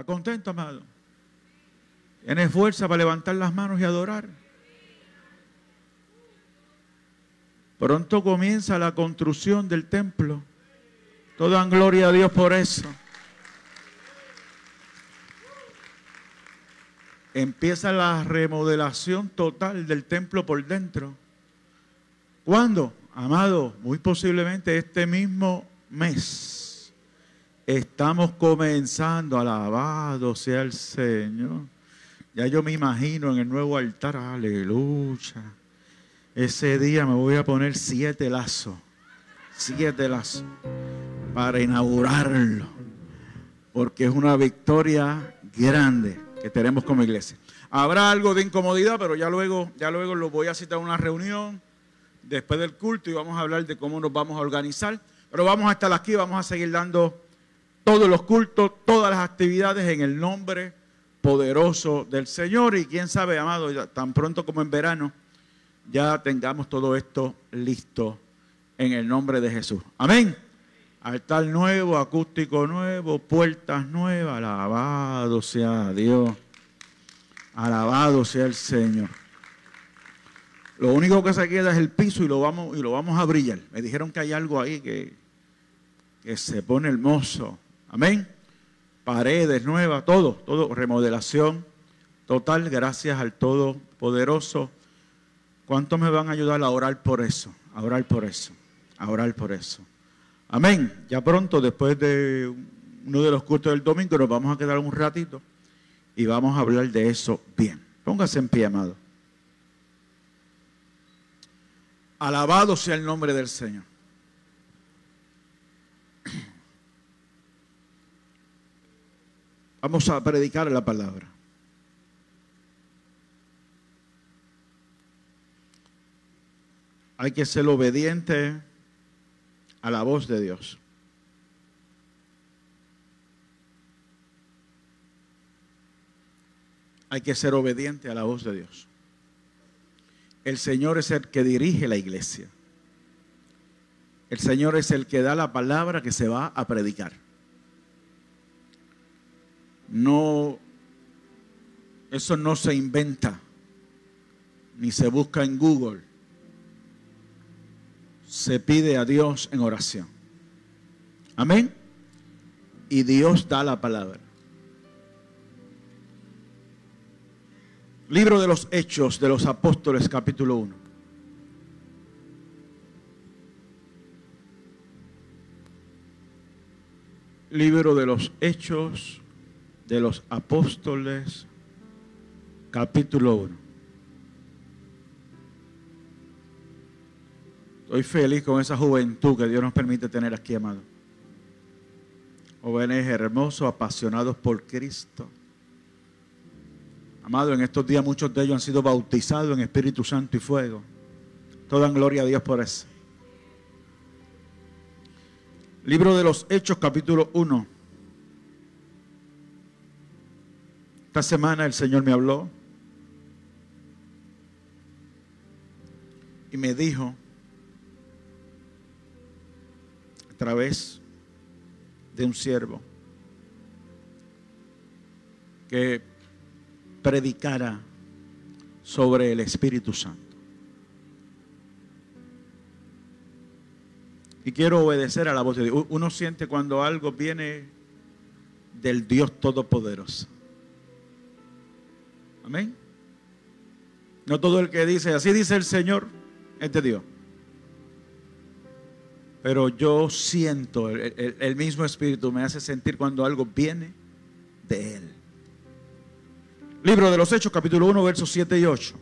¿Está contento, amado? ¿Tiene fuerza para levantar las manos y adorar? Pronto comienza la construcción del templo. Toda gloria a Dios por eso. Empieza la remodelación total del templo por dentro. ¿Cuándo? Amado, muy posiblemente este mismo mes. Estamos comenzando, alabado sea el Señor. Ya yo me imagino en el nuevo altar, aleluya. Ese día me voy a poner siete lazos, siete lazos, para inaugurarlo. Porque es una victoria grande que tenemos como iglesia. Habrá algo de incomodidad, pero ya luego, ya luego lo voy a citar a una reunión después del culto y vamos a hablar de cómo nos vamos a organizar. Pero vamos a estar aquí, vamos a seguir dando todos los cultos, todas las actividades en el nombre poderoso del Señor. Y quién sabe, amado, tan pronto como en verano, ya tengamos todo esto listo en el nombre de Jesús. Amén. Altar nuevo, acústico nuevo, puertas nuevas. Alabado sea Dios. Alabado sea el Señor. Lo único que se queda es el piso y lo vamos, y lo vamos a brillar. Me dijeron que hay algo ahí que, que se pone hermoso. Amén. Paredes nuevas, todo, todo, remodelación total, gracias al Todopoderoso. ¿Cuántos me van a ayudar a orar por eso? A orar por eso, a orar por eso. Amén. Ya pronto, después de uno de los cultos del domingo, nos vamos a quedar un ratito y vamos a hablar de eso bien. Póngase en pie, amado. Alabado sea el nombre del Señor. Vamos a predicar la palabra. Hay que ser obediente a la voz de Dios. Hay que ser obediente a la voz de Dios. El Señor es el que dirige la iglesia. El Señor es el que da la palabra que se va a predicar. No, eso no se inventa, ni se busca en Google se pide a Dios en oración. Amén. Y Dios da la palabra. Libro de los Hechos de los Apóstoles capítulo 1. Libro de los Hechos de los Apóstoles capítulo 1. Estoy feliz con esa juventud que Dios nos permite tener aquí, amado. Jóvenes hermosos, apasionados por Cristo. Amado, en estos días muchos de ellos han sido bautizados en Espíritu Santo y fuego. Toda gloria a Dios por eso. Libro de los Hechos, capítulo 1. Esta semana el Señor me habló y me dijo, través de un siervo que predicara sobre el Espíritu Santo. Y quiero obedecer a la voz de Dios. Uno siente cuando algo viene del Dios Todopoderoso. Amén. No todo el que dice, así dice el Señor, es de Dios pero yo siento, el, mismo espíritu me hace sentir cuando algo viene de Él. Libro de los Hechos, capítulo 1, versos 7 y 8.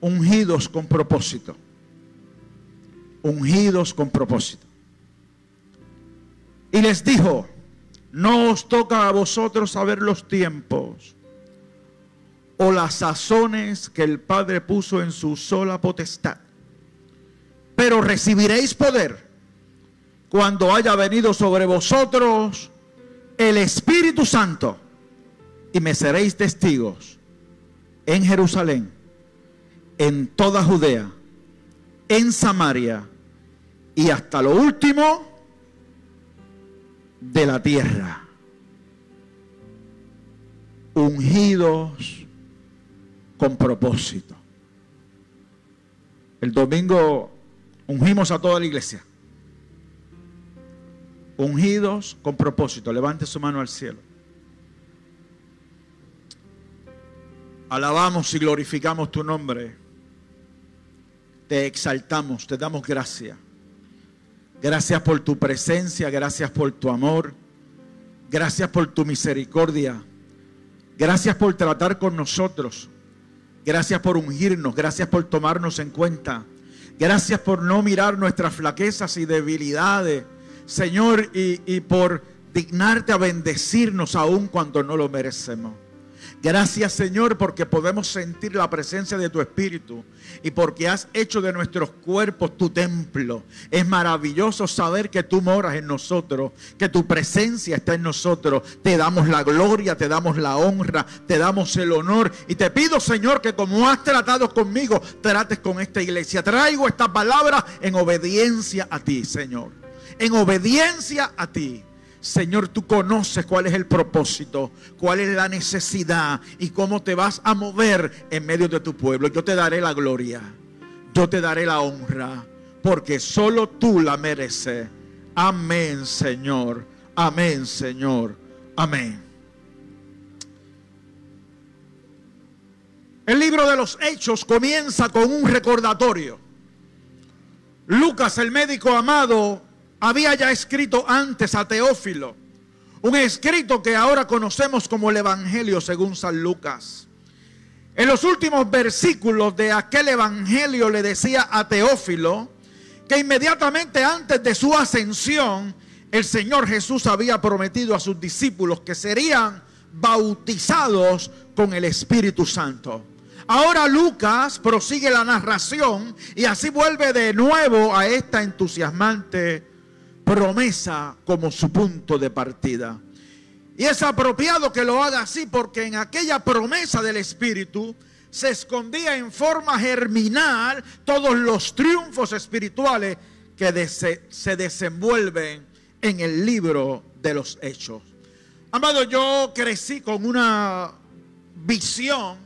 Ungidos con propósito. Ungidos con propósito. Y les dijo, no os toca a vosotros saber los tiempos o las sazones que el Padre puso en su sola potestad. Pero recibiréis poder cuando haya venido sobre vosotros el Espíritu Santo y me seréis testigos en Jerusalén, en toda Judea, en Samaria y hasta lo último de la tierra. Ungidos con propósito. El domingo ungimos a toda la iglesia. Ungidos con propósito. Levante su mano al cielo. Alabamos y glorificamos tu nombre. Te exaltamos, te damos gracias. Gracias por tu presencia, gracias por tu amor, gracias por tu misericordia, gracias por tratar con nosotros, gracias por ungirnos, gracias por tomarnos en cuenta, gracias por no mirar nuestras flaquezas y debilidades, Señor, y, por dignarte a bendecirnos aún cuando no lo merecemos. Gracias Señor porque podemos sentir la presencia de tu Espíritu y porque has hecho de nuestros cuerpos tu templo. Es maravilloso saber que tú moras en nosotros, que tu presencia está en nosotros. Te damos la gloria, te damos la honra, te damos el honor y te pido Señor que como has tratado conmigo, trates con esta iglesia. Traigo esta palabra en obediencia a ti Señor. En obediencia a ti. Señor, tú conoces cuál es el propósito, cuál es la necesidad y cómo te vas a mover en medio de tu pueblo. Yo te daré la gloria, yo te daré la honra, porque solo tú la mereces. Amén, Señor. Amén, Señor. Amén. El libro de los Hechos comienza con un recordatorio. Lucas, el médico amado, había ya escrito antes a Teófilo, un escrito que ahora conocemos como el Evangelio según San Lucas. En los últimos versículos de aquel Evangelio le decía a Teófilo que inmediatamente antes de su ascensión, el Señor Jesús había prometido a sus discípulos que serían bautizados con el Espíritu Santo. Ahora Lucas prosigue la narración y así vuelve de nuevo a esta entusiasmante promesa como su punto de partida. Y es apropiado que lo haga así porque en aquella promesa del Espíritu se escondía en forma germinal todos los triunfos espirituales que se desenvuelven en el libro de los hechos. Amado, yo crecí con una visión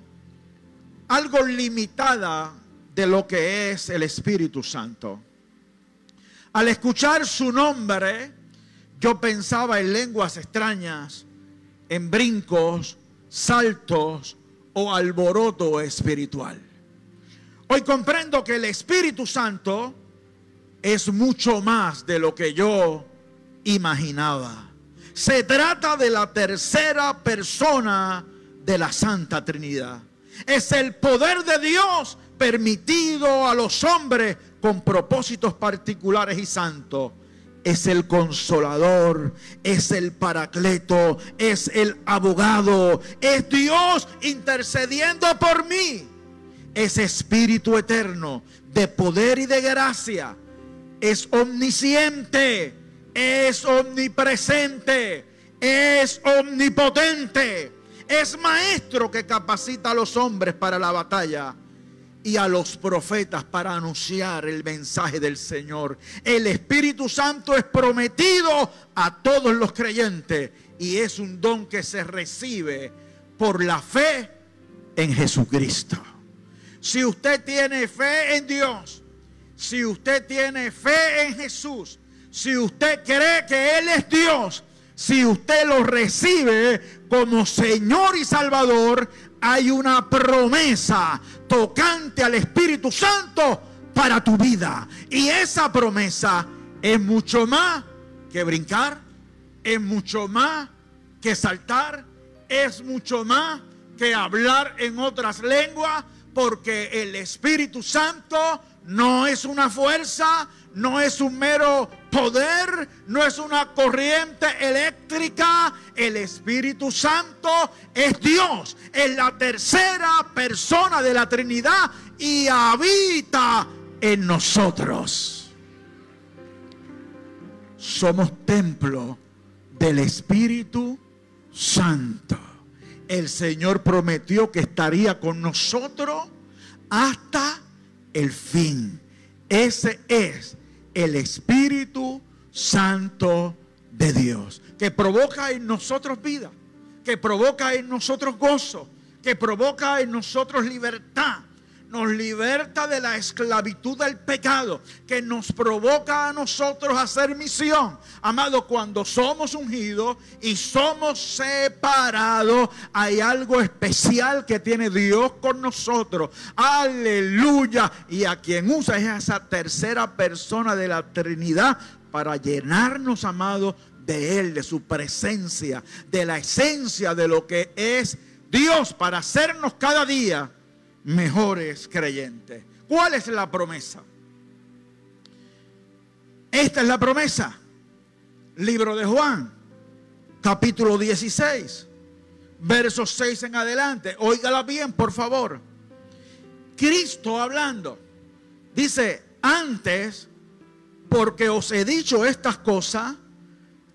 algo limitada de lo que es el Espíritu Santo. Al escuchar su nombre, yo pensaba en lenguas extrañas, en brincos, saltos o alboroto espiritual. Hoy comprendo que el Espíritu Santo es mucho más de lo que yo imaginaba. Se trata de la tercera persona de la Santa Trinidad. Es el poder de Dios permitido a los hombres con propósitos particulares y santos. Es el consolador, es el paracleto, es el abogado, es Dios intercediendo por mí. Es espíritu eterno de poder y de gracia. Es omnisciente, es omnipresente, es omnipotente. Es maestro que capacita a los hombres para la batalla y a los profetas para anunciar el mensaje del Señor. El Espíritu Santo es prometido a todos los creyentes y es un don que se recibe por la fe en Jesucristo. Si usted tiene fe en Dios, si usted tiene fe en Jesús, si usted cree que Él es Dios, si usted lo recibe como Señor y Salvador, hay una promesa tocante al Espíritu Santo para tu vida. Y esa promesa es mucho más que brincar, es mucho más que saltar, es mucho más que hablar en otras lenguas, porque el Espíritu Santo no es una fuerza, no es un mero poder, no es una corriente eléctrica. El Espíritu Santo es Dios, es la tercera persona de la Trinidad y habita en nosotros. Somos templo del Espíritu Santo. El Señor prometió que estaría con nosotros hasta el fin. Ese es el Espíritu Santo de Dios, que provoca en nosotros vida, que provoca en nosotros gozo, que provoca en nosotros libertad, nos liberta de la esclavitud del pecado, que nos provoca a nosotros a hacer misión. Amado, cuando somos ungidos y somos separados, hay algo especial que tiene Dios con nosotros. Aleluya. Y a quien usa es esa tercera persona de la Trinidad para llenarnos, amado, de Él, de su presencia, de la esencia de lo que es Dios para hacernos cada día mejores creyentes. ¿Cuál es la promesa? Esta es la promesa. Libro de Juan, capítulo 16, versos 6 en adelante. Óigala bien, por favor. Cristo hablando. Dice, antes, porque os he dicho estas cosas,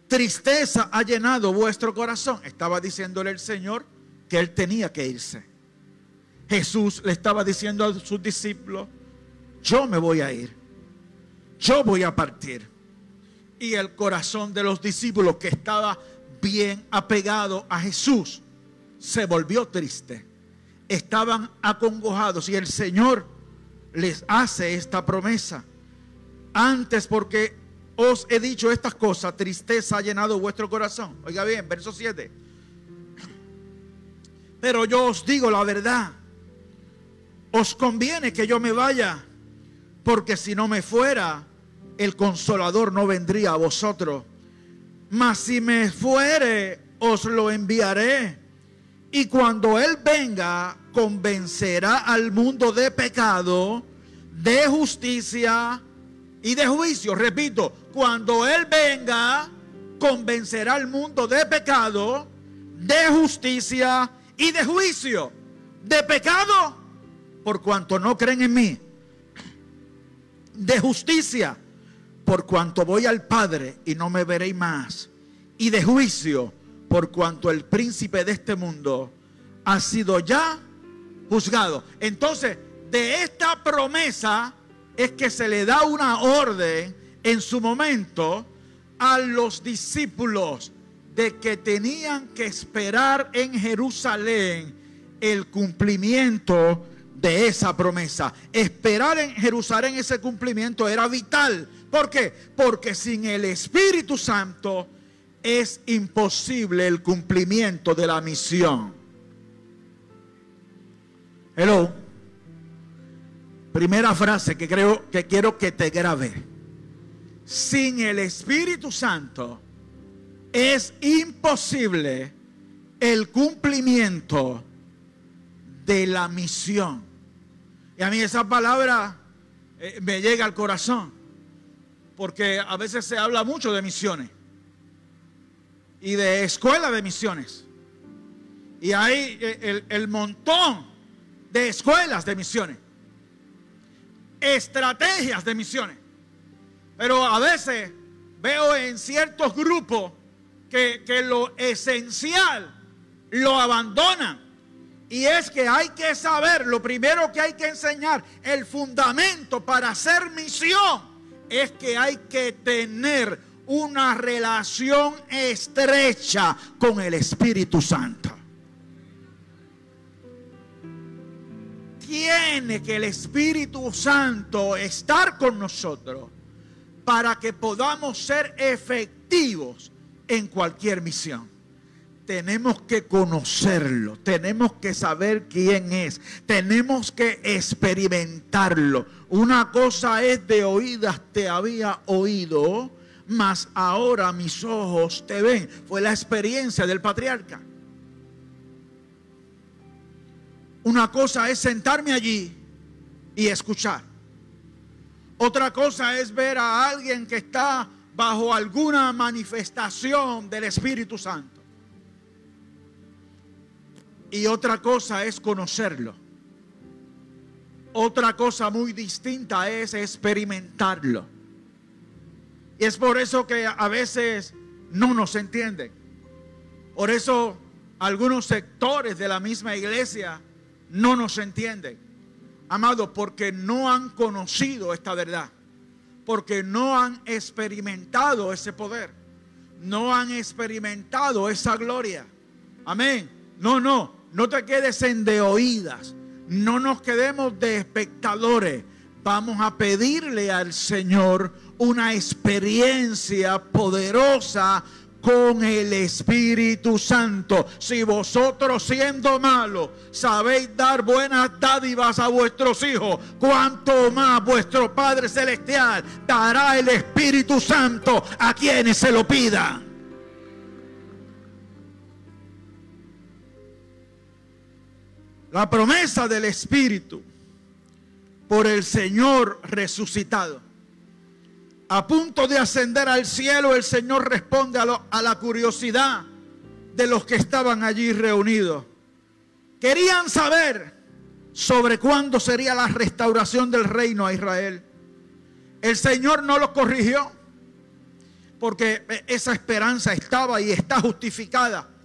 tristeza ha llenado vuestro corazón. Estaba diciéndole el Señor que él tenía que irse. Jesús le estaba diciendo a sus discípulos, yo me voy a ir, yo voy a partir. Y el corazón de los discípulos que estaba bien apegado a Jesús se volvió triste. Estaban acongojados y el Señor les hace esta promesa. Antes porque os he dicho estas cosas, tristeza ha llenado vuestro corazón. Oiga bien, verso 7. Pero yo os digo la verdad os conviene que yo me vaya, porque si no me fuera, el consolador no vendría a vosotros. Mas si me fuere, os lo enviaré. Y cuando Él venga, convencerá al mundo de pecado, de justicia y de juicio. Repito, cuando Él venga, convencerá al mundo de pecado, de justicia y de juicio. De pecado por cuanto no creen en mí. De justicia, por cuanto voy al Padre y no me veréis más. Y de juicio, por cuanto el príncipe de este mundo ha sido ya juzgado. Entonces, de esta promesa es que se le da una orden en su momento a los discípulos de que tenían que esperar en Jerusalén el cumplimiento de esa promesa. Esperar en Jerusalén ese cumplimiento era vital. ¿Por qué? Porque sin el Espíritu Santo es imposible el cumplimiento de la misión. Hello. Primera frase que creo que quiero que te grabe. Sin el Espíritu Santo es imposible el cumplimiento de la misión. Y a mí esa palabra eh, me llega al corazón, porque a veces se habla mucho de misiones y de escuela de misiones. Y hay eh, el, el montón de escuelas de misiones, estrategias de misiones. Pero a veces veo en ciertos grupos que, que lo esencial lo abandonan y es que hay que saber, lo primero que hay que enseñar, el fundamento para hacer misión, es que hay que tener una relación estrecha con el Espíritu Santo. Tiene que el Espíritu Santo estar con nosotros para que podamos ser efectivos en cualquier misión tenemos que conocerlo, tenemos que saber quién es, tenemos que experimentarlo. Una cosa es de oídas te había oído, mas ahora mis ojos te ven. Fue la experiencia del patriarca. Una cosa es sentarme allí y escuchar. Otra cosa es ver a alguien que está bajo alguna manifestación del Espíritu Santo. Y otra cosa es conocerlo. Otra cosa muy distinta es experimentarlo. Y es por eso que a veces no nos entienden. Por eso algunos sectores de la misma iglesia no nos entienden. Amado, porque no han conocido esta verdad, porque no han experimentado ese poder, no han experimentado esa gloria. Amén. No, no, no te quedes en de oídas, no nos quedemos de espectadores. Vamos a pedirle al Señor una experiencia poderosa con el Espíritu Santo. Si vosotros siendo malos sabéis dar buenas dádivas a vuestros hijos, cuanto más vuestro Padre Celestial dará el Espíritu Santo a quienes se lo pidan. La promesa del Espíritu por el Señor resucitado a punto de ascender al cielo, el Señor responde a, la curiosidad de los que estaban allí reunidos. Querían saber sobre cuándo sería la restauración del reino a Israel. El Señor no los corrigió porque esa esperanza estaba y está justificada.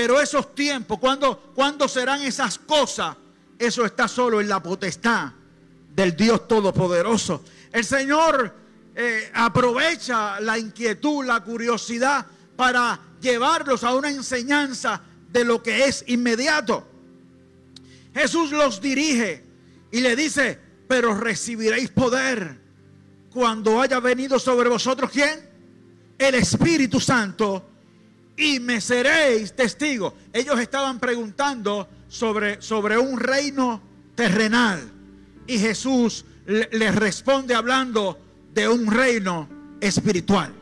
Pero esos tiempos, ¿cuándo, ¿cuándo serán esas cosas? Eso está solo en la potestad del Dios Todopoderoso. El Señor eh, aprovecha la inquietud, la curiosidad para llevarlos a una enseñanza de lo que es inmediato. Jesús los dirige y le dice, pero recibiréis poder cuando haya venido sobre vosotros quién? El Espíritu Santo y me seréis testigos. Ellos estaban preguntando sobre, sobre un reino terrenal y Jesús les responde hablando de un reino espiritual.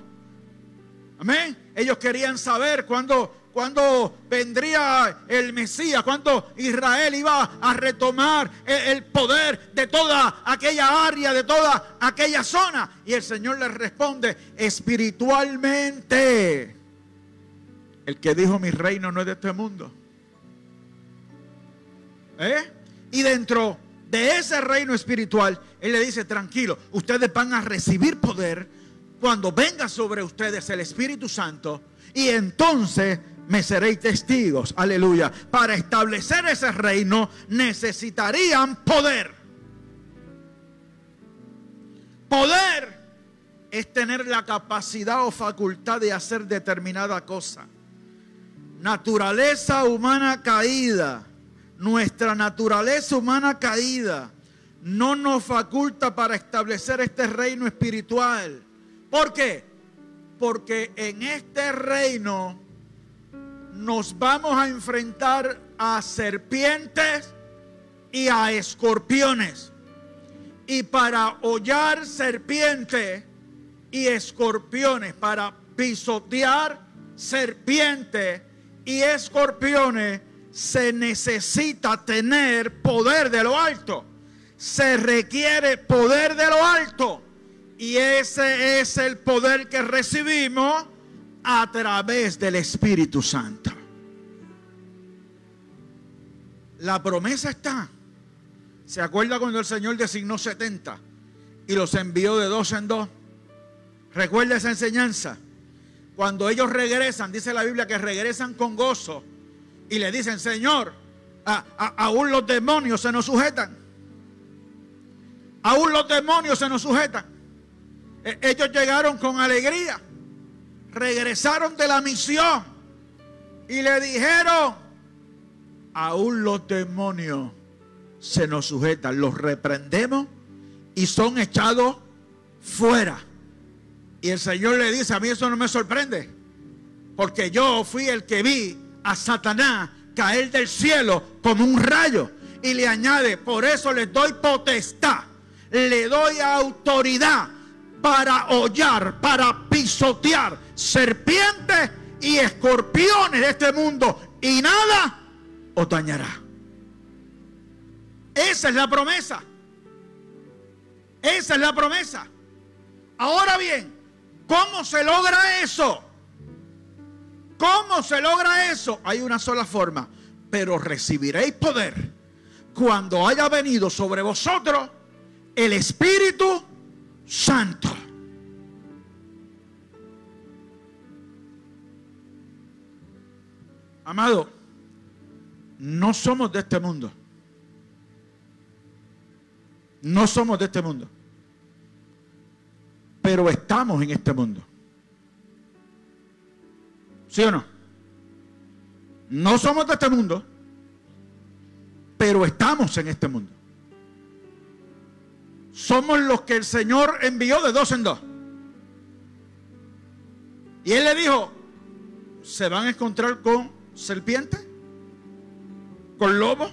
Amén. Ellos querían saber cuándo, vendría el Mesías, cuándo Israel iba a retomar el, poder de toda aquella área, de toda aquella zona. Y el Señor les responde espiritualmente. El que dijo mi reino no es de este mundo. ¿Eh? Y dentro de ese reino espiritual, Él le dice, tranquilo, ustedes van a recibir poder cuando venga sobre ustedes el Espíritu Santo y entonces me seréis testigos, aleluya. Para establecer ese reino necesitarían poder. Poder es tener la capacidad o facultad de hacer determinada cosa. Naturaleza humana caída nuestra naturaleza humana caída no nos faculta para establecer este reino espiritual. ¿Por qué? Porque en este reino nos vamos a enfrentar a serpientes y a escorpiones. Y para hollar serpientes y escorpiones, para pisotear serpientes y escorpiones, se necesita tener poder de lo alto. Se requiere poder de lo alto. Y ese es el poder que recibimos a través del Espíritu Santo. La promesa está. ¿Se acuerda cuando el Señor designó 70 y los envió de dos en dos? Recuerda esa enseñanza. Cuando ellos regresan, dice la Biblia que regresan con gozo y le dicen, Señor, aún los demonios se nos sujetan. Aún los demonios se nos sujetan. E, ellos llegaron con alegría. Regresaron de la misión. Y le dijeron, aún los demonios se nos sujetan. Los reprendemos y son echados fuera. Y el Señor le dice, a mí eso no me sorprende. Porque yo fui el que vi a Satanás caer del cielo como un rayo. Y le añade, por eso le doy potestad, le doy autoridad para hollar, para pisotear serpientes y escorpiones de este mundo. Y nada os dañará. Esa es la promesa. Esa es la promesa. Ahora bien, ¿cómo se logra eso? ¿Cómo se logra eso? Hay una sola forma. Pero recibiréis poder cuando haya venido sobre vosotros el Espíritu Santo. Amado, no somos de este mundo. No somos de este mundo. Pero estamos en este mundo. ¿Sí o no? No somos de este mundo, pero estamos en este mundo. Somos los que el Señor envió de dos en dos. Y Él le dijo, se van a encontrar con serpientes, con lobos,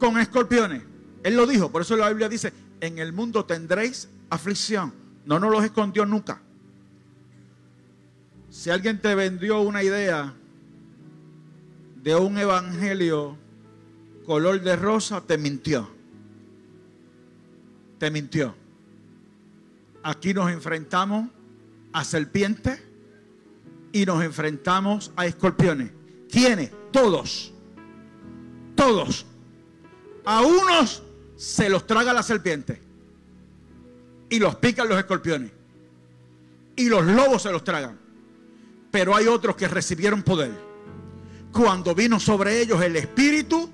con escorpiones. Él lo dijo, por eso la Biblia dice, en el mundo tendréis aflicción. No nos los escondió nunca. Si alguien te vendió una idea de un evangelio color de rosa, te mintió. Te mintió. Aquí nos enfrentamos a serpientes y nos enfrentamos a escorpiones. ¿Quiénes? Todos. Todos. A unos se los traga la serpiente y los pican los escorpiones. Y los lobos se los tragan. Pero hay otros que recibieron poder. Cuando vino sobre ellos el Espíritu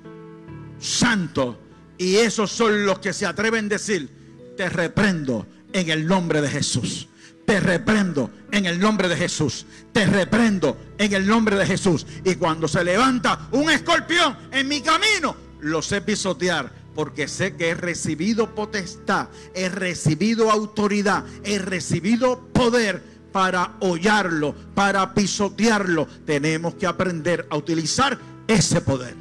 Santo. Y esos son los que se atreven a decir, te reprendo en el nombre de Jesús. Te reprendo en el nombre de Jesús. Te reprendo en el nombre de Jesús. Y cuando se levanta un escorpión en mi camino, lo sé pisotear porque sé que he recibido potestad, he recibido autoridad, he recibido poder para hollarlo, para pisotearlo. Tenemos que aprender a utilizar ese poder.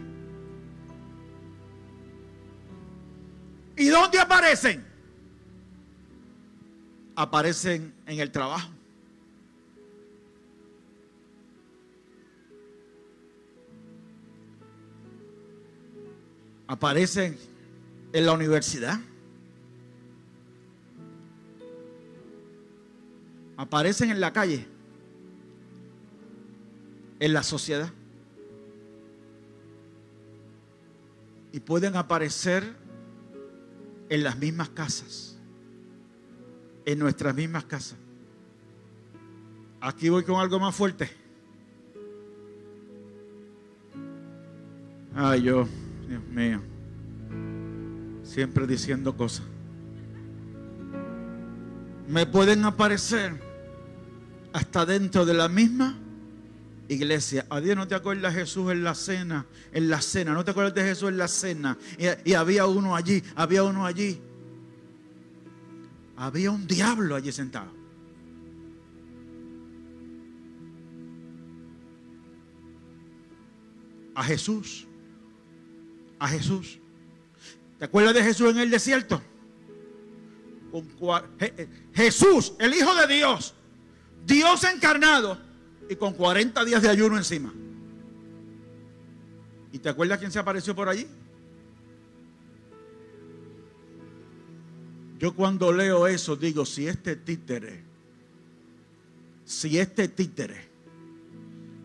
¿Y dónde aparecen? Aparecen en el trabajo. Aparecen en la universidad. Aparecen en la calle, en la sociedad. Y pueden aparecer en las mismas casas, en nuestras mismas casas. Aquí voy con algo más fuerte. Ay, Dios mío siempre diciendo cosas. Me pueden aparecer hasta dentro de la misma iglesia. A Dios no te acuerdas Jesús en la cena, en la cena, no te acuerdas de Jesús en la cena. Y, y había uno allí, había uno allí. Había un diablo allí sentado. A Jesús. A Jesús. ¿Te acuerdas de Jesús en el desierto? Jesús, el Hijo de Dios, Dios encarnado y con 40 días de ayuno encima. ¿Y te acuerdas quién se apareció por allí? Yo cuando leo eso digo, si este títere, si este títere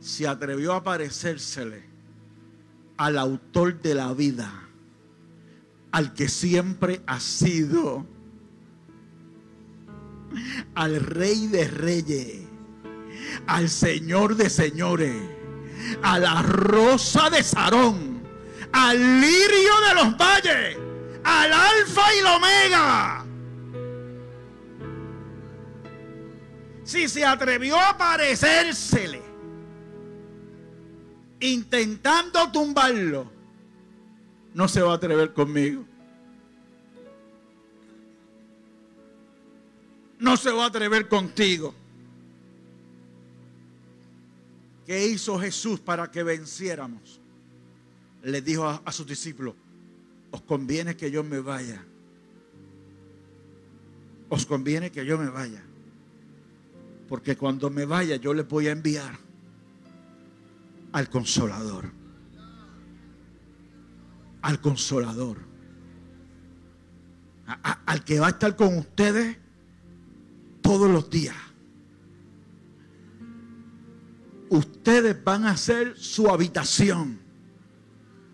se atrevió a aparecérsele al autor de la vida, al que siempre ha sido, al rey de reyes, al señor de señores, a la rosa de Sarón, al lirio de los valles, al alfa y el omega. Si se atrevió a parecérsele, intentando tumbarlo, no se va a atrever conmigo. No se va a atrever contigo. ¿Qué hizo Jesús para que venciéramos? Le dijo a, sus discípulos, os conviene que yo me vaya. Os conviene que yo me vaya. Porque cuando me vaya yo les voy a enviar al consolador al consolador, al que va a estar con ustedes todos los días. Ustedes van a ser su habitación.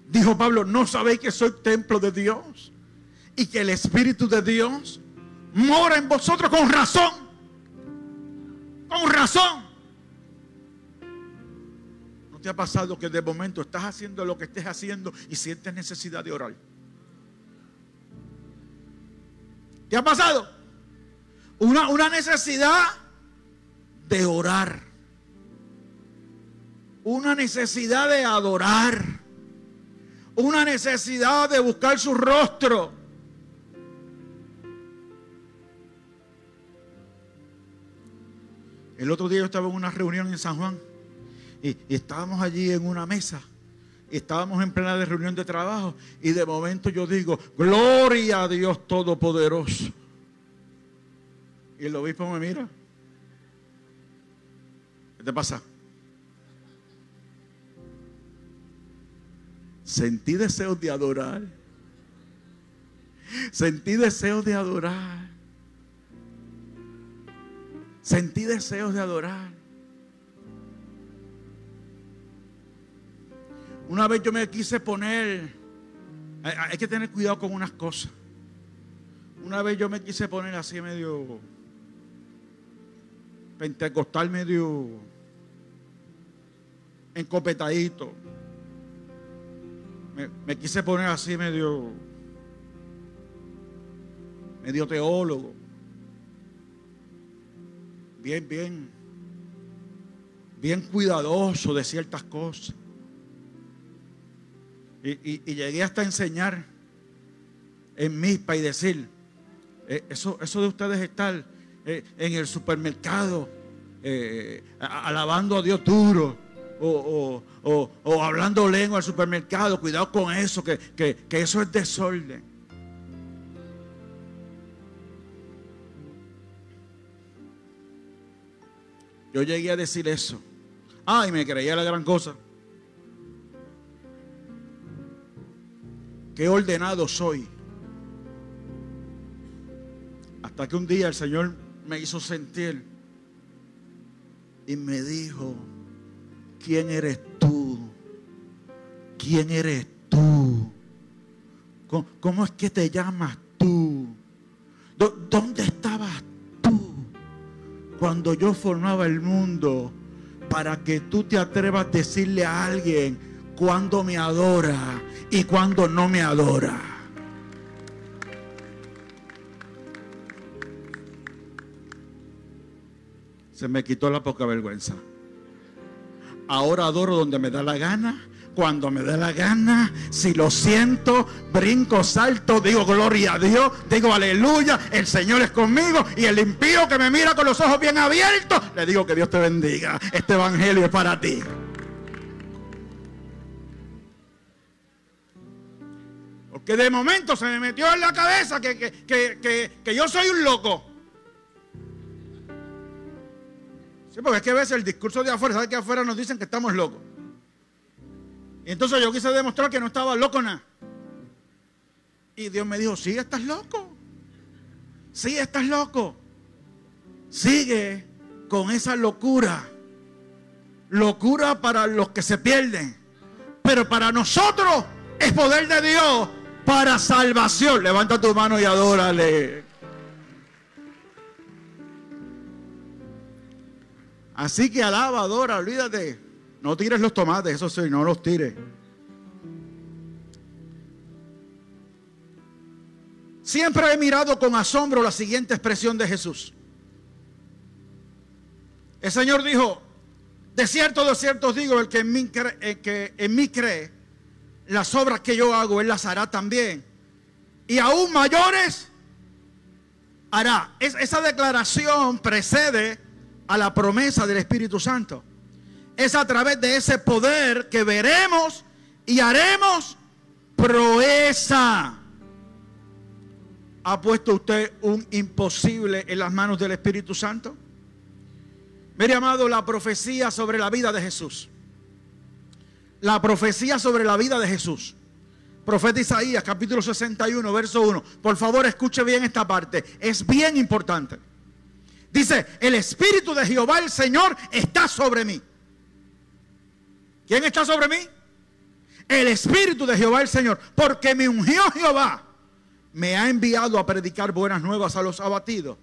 Dijo Pablo, ¿no sabéis que soy templo de Dios? Y que el Espíritu de Dios mora en vosotros con razón. Con razón te ha pasado que de momento estás haciendo lo que estés haciendo y sientes necesidad de orar? ¿Qué ha pasado? Una, una necesidad de orar. Una necesidad de adorar. Una necesidad de buscar su rostro. El otro día yo estaba en una reunión en San Juan y, estábamos allí en una mesa. Estábamos en plena reunión de trabajo y de momento yo digo, gloria a Dios Todopoderoso. Y el obispo me mira. ¿Qué te pasa? Sentí deseos de adorar. Sentí deseos de adorar. Sentí deseos de adorar. Una vez yo me quise poner, hay, que tener cuidado con unas cosas. Una vez yo me quise poner así medio pentecostal, medio encopetadito. Me, me quise poner así medio, medio teólogo bien, bien, bien cuidadoso de ciertas cosas. Y, llegué hasta enseñar en mispa y decir, eh, eso, eso de ustedes estar eh, en el supermercado eh, alabando a Dios duro o, hablando lengua al supermercado, cuidado con eso, que, que eso es desorden. Yo llegué a decir eso. Ay, me creía la gran cosa. Qué ordenado soy. Hasta que un día el Señor me hizo sentir y me dijo, ¿quién eres tú? ¿Quién eres tú? ¿Cómo, es que te llamas tú? ¿Dónde estabas cuando yo formaba el mundo para que tú te atrevas a decirle a alguien cuando me adora y cuando no me adora. Se me quitó la poca vergüenza. Ahora adoro donde me da la gana cuando me dé la gana, si lo siento, brinco, salto, digo gloria a Dios, digo aleluya, el Señor es conmigo y el impío que me mira con los ojos bien abiertos, le digo que Dios te bendiga, este evangelio es para ti. Porque de momento se me metió en la cabeza que, que yo soy un loco. Sí, porque es que a veces el discurso de afuera, ¿sabes que afuera nos dicen que estamos locos? entonces yo quise demostrar que no estaba loco nada. Y Dios me dijo, sí, estás loco. Sí, estás loco. Sigue con esa locura. Locura para los que se pierden. Pero para nosotros es poder de Dios para salvación. Levanta tu mano y adórale. Así que alaba, adora, olvídate. No tires los tomates, eso sí, no los tires. Siempre he mirado con asombro la siguiente expresión de Jesús. El Señor dijo, de cierto, de cierto digo, el que en mí cree las obras que yo hago, Él las hará también. Y aún mayores hará. esa declaración precede a la promesa del Espíritu Santo es a través de ese poder que veremos y haremos proeza. ¿Ha puesto usted un imposible en las manos del Espíritu Santo? Mire, amado, la profecía sobre la vida de Jesús. La profecía sobre la vida de Jesús. Profeta Isaías, capítulo 61, verso 1. Por favor, escuche bien esta parte. Es bien importante. Dice, el Espíritu de Jehová, el Señor, está sobre mí ¿Quién está sobre mí? El Espíritu de Jehová el Señor. Porque me ungió Jehová. Me ha enviado a predicar buenas nuevas a los abatidos.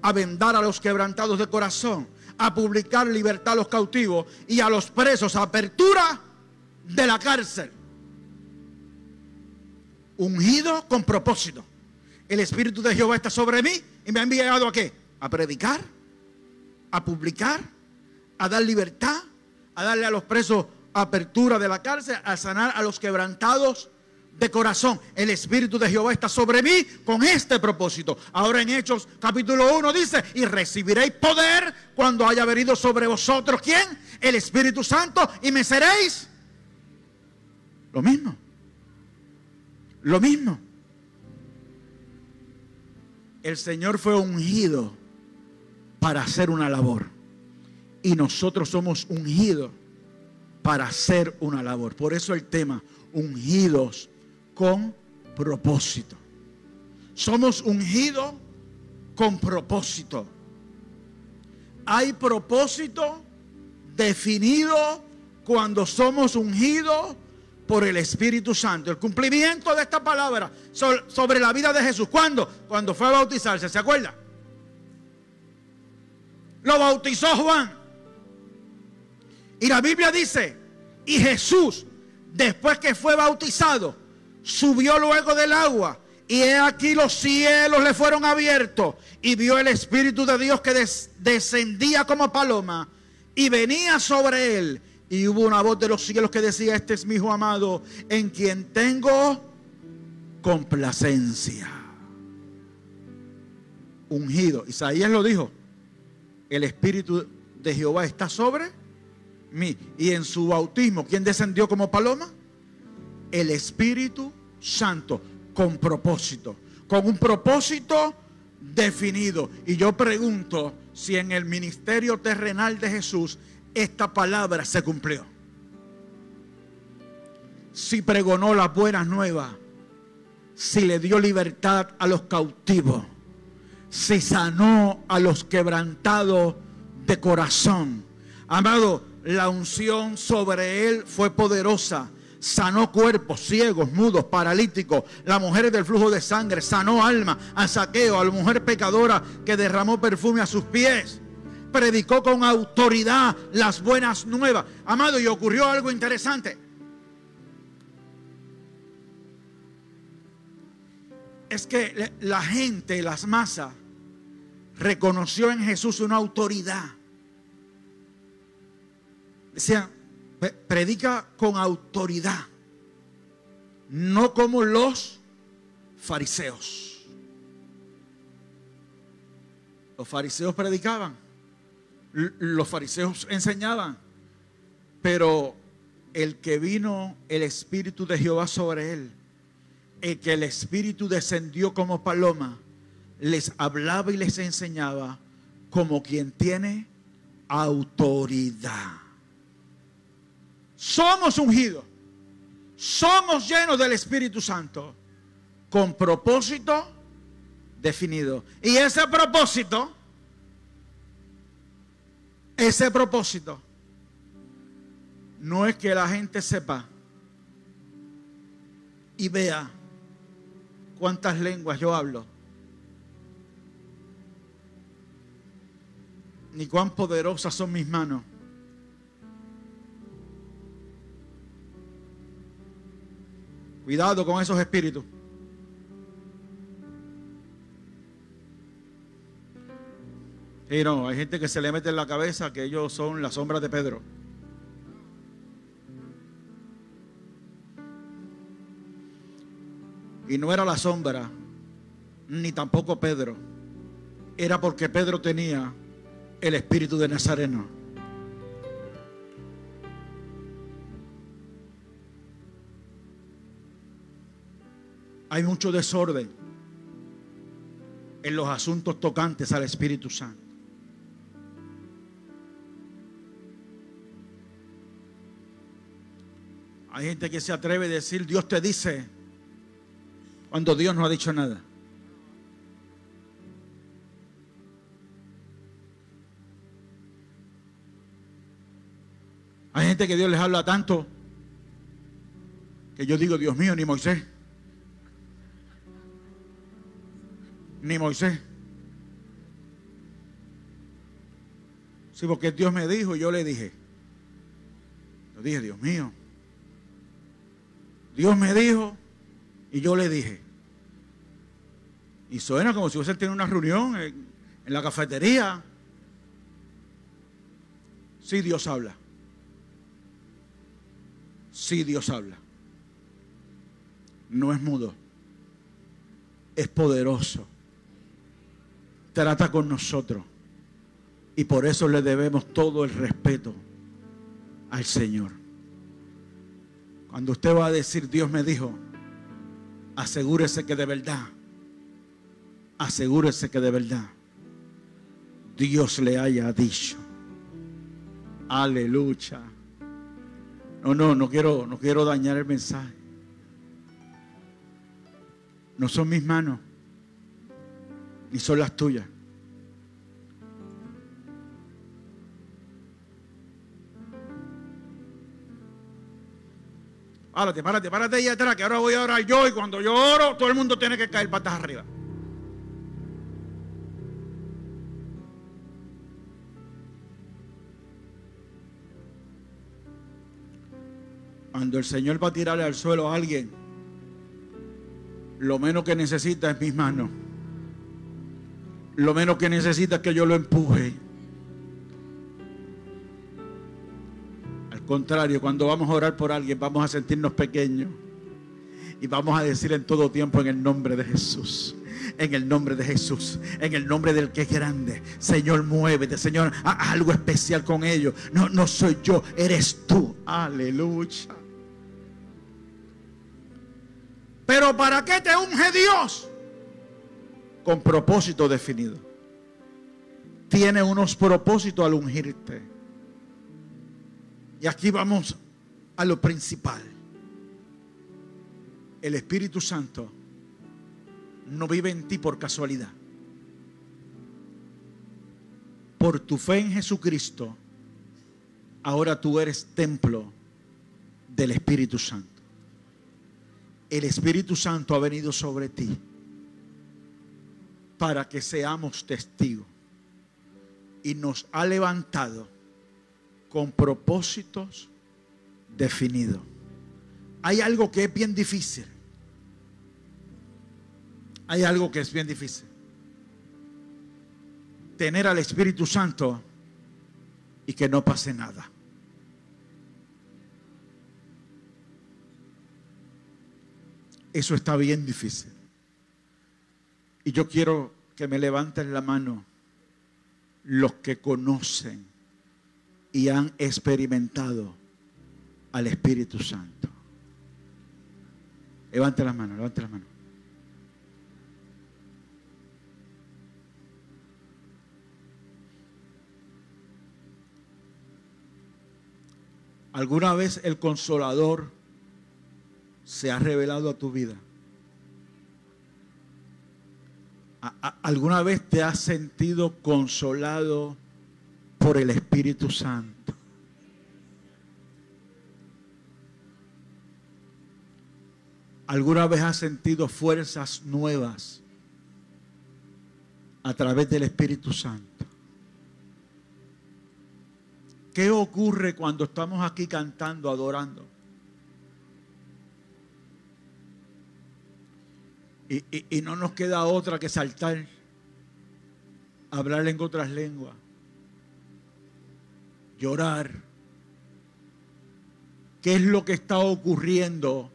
A vendar a los quebrantados de corazón. A publicar libertad a los cautivos. Y a los presos. Apertura de la cárcel. Ungido con propósito. el Espíritu de Jehová está sobre mí y me ha enviado a qué? A predicar, a publicar, a dar libertad, a darle a los presos apertura de la cárcel, a sanar a los quebrantados de corazón. El Espíritu de Jehová está sobre mí con este propósito. Ahora en Hechos capítulo 1 dice, y recibiréis poder cuando haya venido sobre vosotros, ¿quién? El Espíritu Santo, y me seréis lo mismo. Lo mismo. El Señor fue ungido para hacer una labor. Y nosotros somos ungidos para hacer una labor. Por eso el tema, ungidos con propósito. Somos ungidos con propósito. Hay propósito definido cuando somos ungidos por el Espíritu Santo. El cumplimiento de esta palabra sobre la vida de Jesús. ¿Cuándo? Cuando fue a bautizarse, ¿se acuerda? Lo bautizó Juan. Y la Biblia dice, y Jesús, después que fue bautizado, subió luego del agua. Y he aquí los cielos le fueron abiertos y vio el Espíritu de Dios que descendía como paloma y venía sobre él. Y hubo una voz de los cielos que decía, este es mi hijo amado, en quien tengo complacencia. Ungido. Isaías lo dijo, el Espíritu de Jehová está sobre mí. Y en su bautismo, ¿quién descendió como paloma? El Espíritu Santo, con propósito, con un propósito definido. Y yo pregunto si en el ministerio terrenal de Jesús esta palabra se cumplió. Si pregonó las buenas nuevas, si le dio libertad a los cautivos, si sanó a los quebrantados de corazón. Amado, la unción sobre él fue poderosa. Sanó cuerpos ciegos, mudos, paralíticos. La mujer del flujo de sangre sanó alma a saqueo, a la mujer pecadora que derramó perfume a sus pies. Predicó con autoridad las buenas nuevas. Amado, y ocurrió algo interesante. Es que la gente, las masas, reconoció en Jesús una autoridad Decía, predica con autoridad, no como los fariseos. Los fariseos predicaban, los fariseos enseñaban, pero el que vino el Espíritu de Jehová sobre él, el que el Espíritu descendió como paloma, les hablaba y les enseñaba como quien tiene autoridad. Somos ungidos. Somos llenos del Espíritu Santo con propósito definido. Y ese propósito, ese propósito, no es que la gente sepa y vea cuántas lenguas yo hablo, ni cuán poderosas son mis manos. Cuidado con esos espíritus. Y no, hay gente que se le mete en la cabeza que ellos son la sombra de Pedro. Y no era la sombra, ni tampoco Pedro. Era porque Pedro tenía el espíritu de Nazareno. Hay mucho desorden en los asuntos tocantes al Espíritu Santo. Hay gente que se atreve a decir, Dios te dice, cuando Dios no ha dicho nada. Hay gente que Dios les habla tanto que yo digo, Dios mío, ni Moisés. ni Moisés. Sí, porque Dios me dijo y yo le dije. Yo dije, Dios mío. Dios me dijo y yo le dije. Y suena como si usted tiene una reunión en, en la cafetería. Sí, Dios habla. Sí, Dios habla. No es mudo. Es poderoso. Trata con nosotros. Y por eso le debemos todo el respeto al Señor. Cuando usted va a decir, Dios me dijo, asegúrese que de verdad, asegúrese que de verdad Dios le haya dicho. Aleluya. No, no, no quiero, no quiero dañar el mensaje. No son mis manos, ni son las tuyas. Párate, párate, párate ahí atrás, que ahora voy a orar yo y cuando yo oro, todo el mundo tiene que caer patas arriba. Cuando el Señor va a tirarle al suelo a alguien, lo menos que necesita es mis manos. Lo menos que necesita es que yo lo empuje. Contrario, cuando vamos a orar por alguien, vamos a sentirnos pequeños. Y vamos a decir en todo tiempo en el nombre de Jesús. En el nombre de Jesús. En el nombre del que es grande. Señor, muévete. Señor, algo especial con ellos. No, no soy yo, eres tú. Aleluya. Pero ¿para qué te unge Dios? Con propósito definido. Tiene unos propósitos al ungirte. Y aquí vamos a lo principal. El Espíritu Santo no vive en ti por casualidad. Por tu fe en Jesucristo, ahora tú eres templo del Espíritu Santo el Espíritu Santo ha venido sobre ti para que seamos testigos y nos ha levantado con propósitos definidos. Hay algo que es bien difícil. Hay algo que es bien difícil. Tener al Espíritu Santo y que no pase nada. Eso está bien difícil. Y yo quiero que me levanten la mano los que conocen y han experimentado al Espíritu Santo. Levante la mano, levante la mano. ¿Alguna vez el consolador se ha revelado a tu vida? ¿Alguna vez te has sentido consolado por el Espíritu Santo? ¿Alguna vez has sentido fuerzas nuevas a través del Espíritu Santo? ¿Qué ocurre cuando estamos aquí cantando, adorando? Y, no nos queda otra que saltar, hablar en otras lenguas, llorar. ¿Qué es lo que está ocurriendo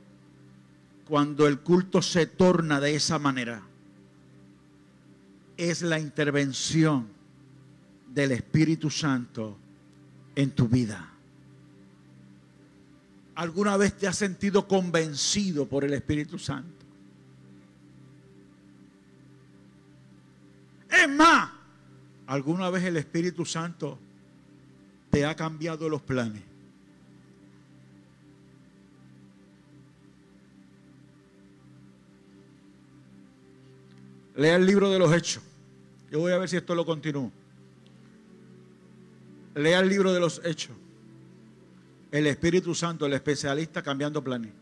cuando el culto se torna de esa manera? Es la intervención del Espíritu Santo en tu vida. ¿Alguna vez te has sentido convencido por el Espíritu Santo? Es más, ¿alguna vez el Espíritu Santo te ha cambiado los planes? Lea el libro de los Hechos. Yo voy a ver si esto lo continúo. Lea el libro de los Hechos. El Espíritu Santo, el especialista cambiando planes.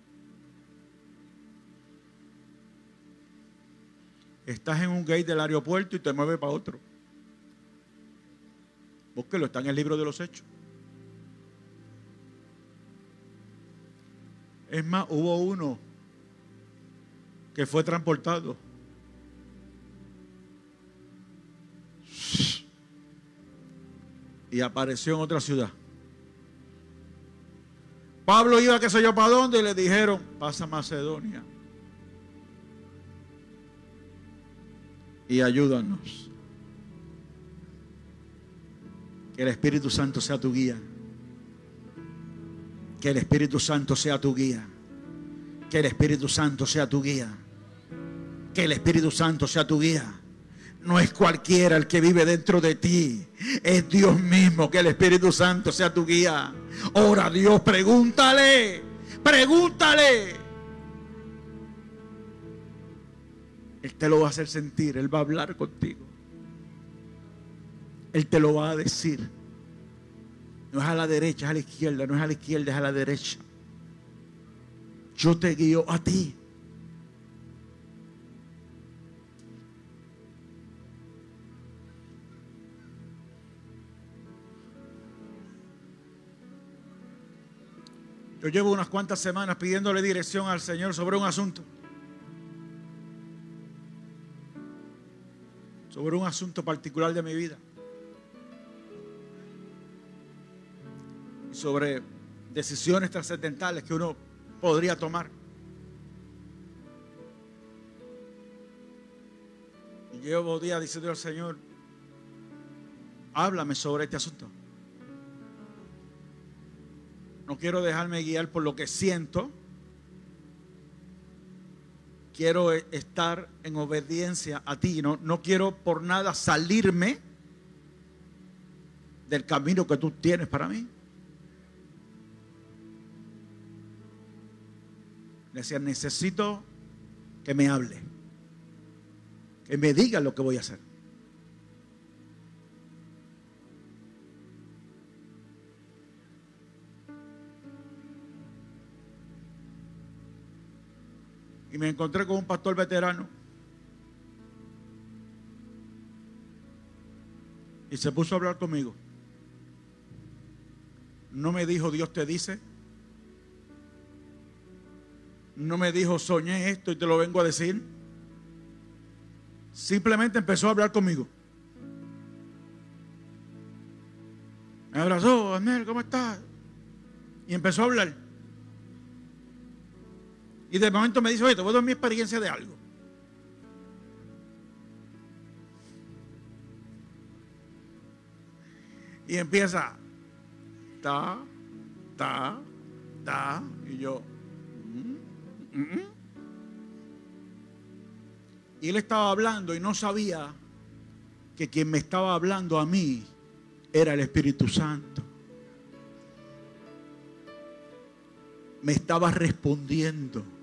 Estás en un gate del aeropuerto y te mueves para otro. Búsquelo, está en el libro de los Hechos. Es más, hubo uno que fue transportado. Y apareció en otra ciudad. Pablo iba, qué sé yo, para dónde, y le dijeron, pasa a Macedonia. Y ayúdanos. Que el Espíritu Santo sea tu guía. Que el Espíritu Santo sea tu guía. Que el Espíritu Santo sea tu guía. Que el Espíritu Santo sea tu guía. No es cualquiera el que vive dentro de ti. Es Dios mismo. Que el Espíritu Santo sea tu guía. Ora Dios, pregúntale. Pregúntale. Él te lo va a hacer sentir. Él va a hablar contigo. Él te lo va a decir. No es a la derecha, es a la izquierda. No es a la izquierda, es a la derecha. Yo te guío a ti. Yo llevo unas cuantas semanas pidiéndole dirección al Señor sobre un asunto. Sobre un asunto particular de mi vida. Sobre decisiones trascendentales que uno podría tomar. Y llevo días diciendo al Señor, háblame sobre este asunto. No quiero dejarme guiar por lo que siento. Quiero e-, estar en obediencia a ti. No, no quiero por nada salirme del camino que tú tienes para mí. Decía, necesito que me hable. Que me diga lo que voy a hacer. y me encontré con un pastor veterano. Y se puso a hablar conmigo. No me dijo Dios te dice. No me dijo soñé esto y te lo vengo a decir. Simplemente empezó a hablar conmigo. Me abrazó, Daniel, ¿cómo estás? Y empezó a hablar. Y de momento me dice, oye, te voy a dar mi experiencia de algo. Y empieza, ta, ta, ta, y yo, mm, mm, mm". Y él estaba hablando y no sabía que quien me estaba hablando a mí era el Espíritu Santo. Me estaba respondiendo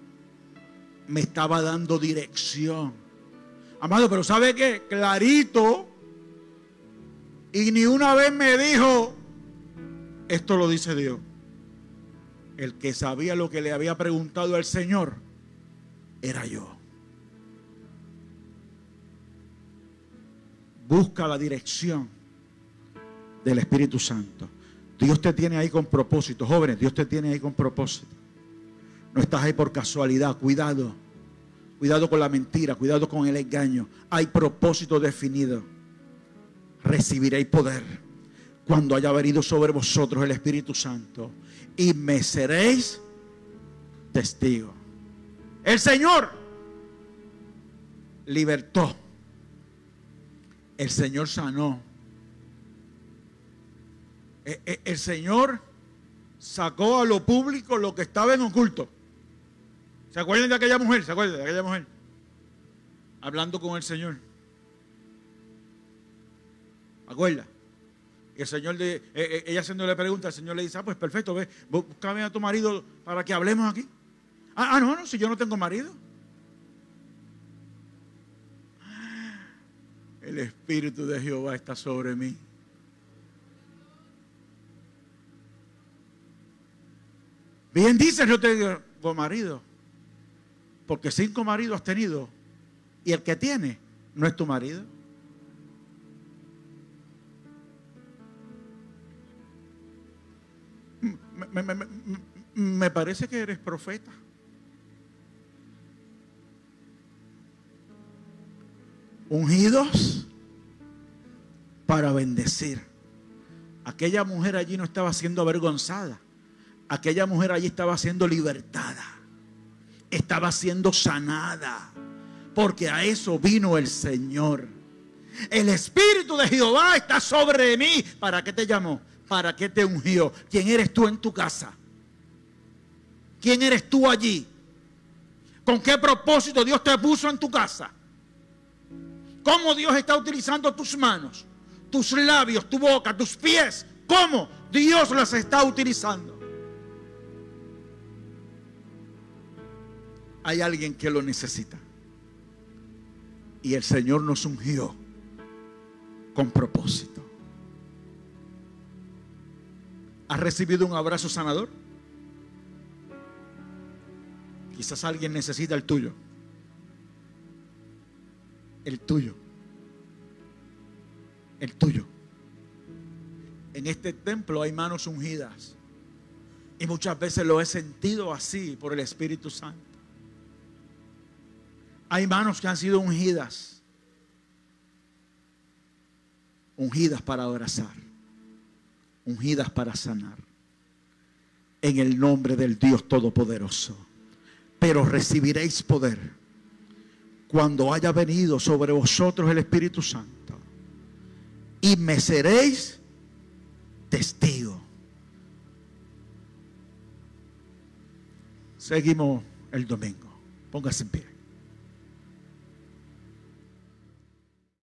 me estaba dando dirección. Amado, pero ¿sabe qué? Clarito. Y ni una vez me dijo, esto lo dice Dios. El que sabía lo que le había preguntado al Señor era yo. Busca la dirección del Espíritu Santo. Dios te tiene ahí con propósito, jóvenes, Dios te tiene ahí con propósito. No estás ahí por casualidad, cuidado. Cuidado con la mentira, cuidado con el engaño. Hay propósito definido. Recibiréis poder cuando haya venido sobre vosotros el Espíritu Santo. Y me seréis testigo. El Señor libertó. El Señor sanó. E, e, el Señor sacó a lo público lo que estaba en oculto. ¿Se acuerdan de aquella mujer? ¿Se acuerdan de aquella mujer? Hablando con el Señor. ¿Acuerda? El Señor, de, eh, eh, ella haciéndole pregunta, el Señor le dice, ah, pues perfecto, ve, búscame a tu marido para que hablemos aquí. Ah, ah, no, no, si yo no tengo marido. El Espíritu de Jehová está sobre mí. Bien dices, yo tengo marido. Porque cinco maridos has tenido y el que tiene no es tu marido. Me, parece que eres profeta. Ungidos para bendecir. Aquella mujer allí no estaba siendo avergonzada. Aquella mujer allí estaba siendo libertada. Estaba siendo sanada. Porque a eso vino el Señor. El Espíritu de Jehová está sobre mí. ¿Para qué te llamó? ¿Para qué te ungió? ¿Quién eres tú en tu casa? ¿Quién eres tú allí? ¿Con qué propósito Dios te puso en tu casa? ¿Cómo Dios está utilizando tus manos, tus labios, tu boca, tus pies? ¿Cómo Dios las está utilizando? Hay alguien que lo necesita. Y el Señor nos ungió con propósito. ¿Has recibido un abrazo sanador? Quizás alguien necesita el tuyo. El tuyo. El tuyo. En este templo hay manos ungidas. Y muchas veces lo he sentido así por el Espíritu Santo. Hay manos que han sido ungidas. Ungidas para abrazar. Ungidas para sanar. En el nombre del Dios Todopoderoso. Pero recibiréis poder cuando haya venido sobre vosotros el Espíritu Santo. Y me seréis testigo. Seguimos el domingo. Póngase en pie.